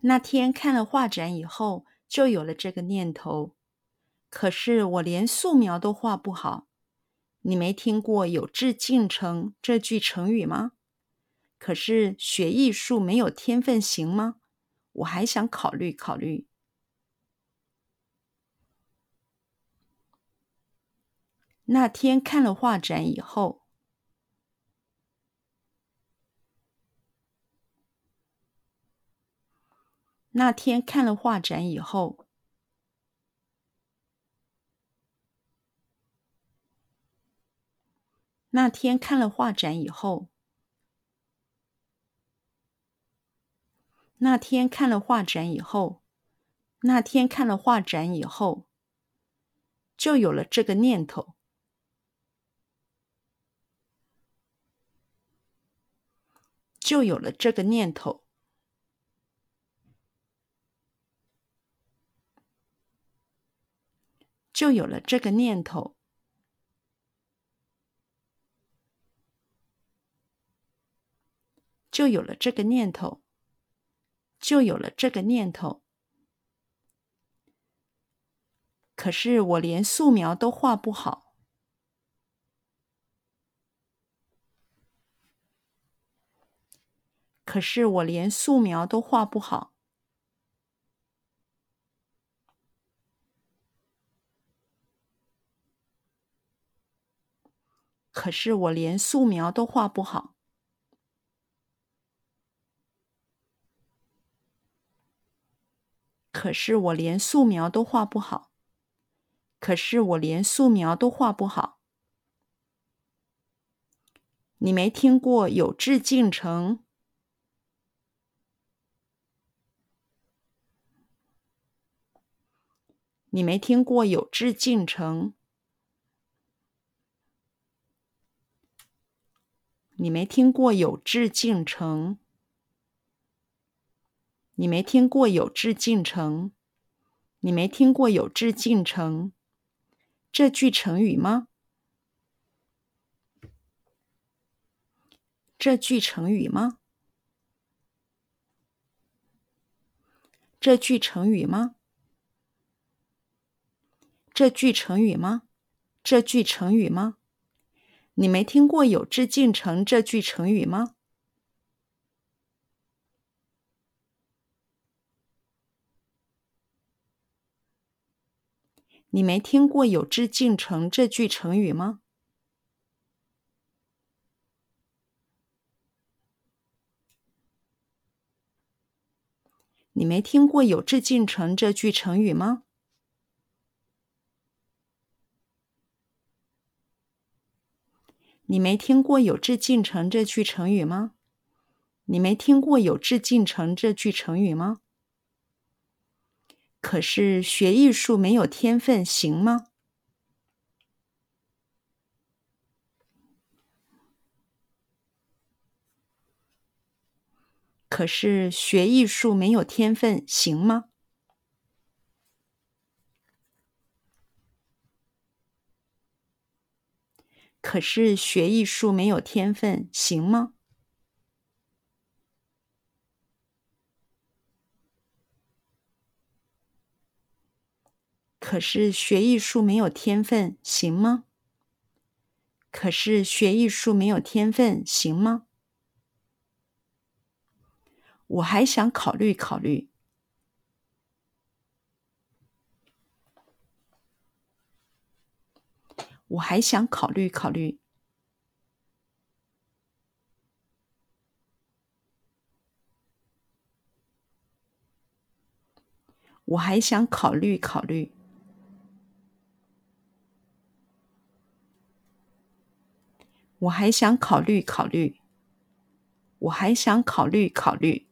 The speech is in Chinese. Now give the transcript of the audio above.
那天看了画展以后，就有了这个念头。可是我连素描都画不好。你没听过“有志进城”这句成语吗？可是学艺术没有天分行吗？我还想考虑考虑。那天看了画展以后，那天看了画展以后。那天看了画展以后，那天看了画展以后，那天看了画展以后，就有了这个念头，就有了这个念头，就有了这个念头。就有了这个念头，就有了这个念头。可是我连素描都画不好。可是我连素描都画不好。可是我连素描都画不好。可是我连素描都画不好。可是我连素描都画不好。你没听过“有志进城”？你没听过“有志进城”？你没听过“有志进城”？你没听过“有志进城”？你没听过“有志进城”这句成语吗？这句成语吗？这句成语吗？这句成语吗？这句成语吗？你没听过“有志进城”这句成语吗？你没听过“有志进城”这句成语吗？你没听过“有志进城”这句成语吗？你没听过“有志进城”这句成语吗？你没听过“有志进城”这句成语吗？可是学艺术没有天分行吗？可是学艺术没有天分行吗？可是学艺术没有天分行吗？可是学艺术没有天分行吗？可是学艺术没有天分行吗？我还想考虑考虑。我还想考虑考虑。我还想考虑考虑。我还想考虑考虑，我还想考虑考虑。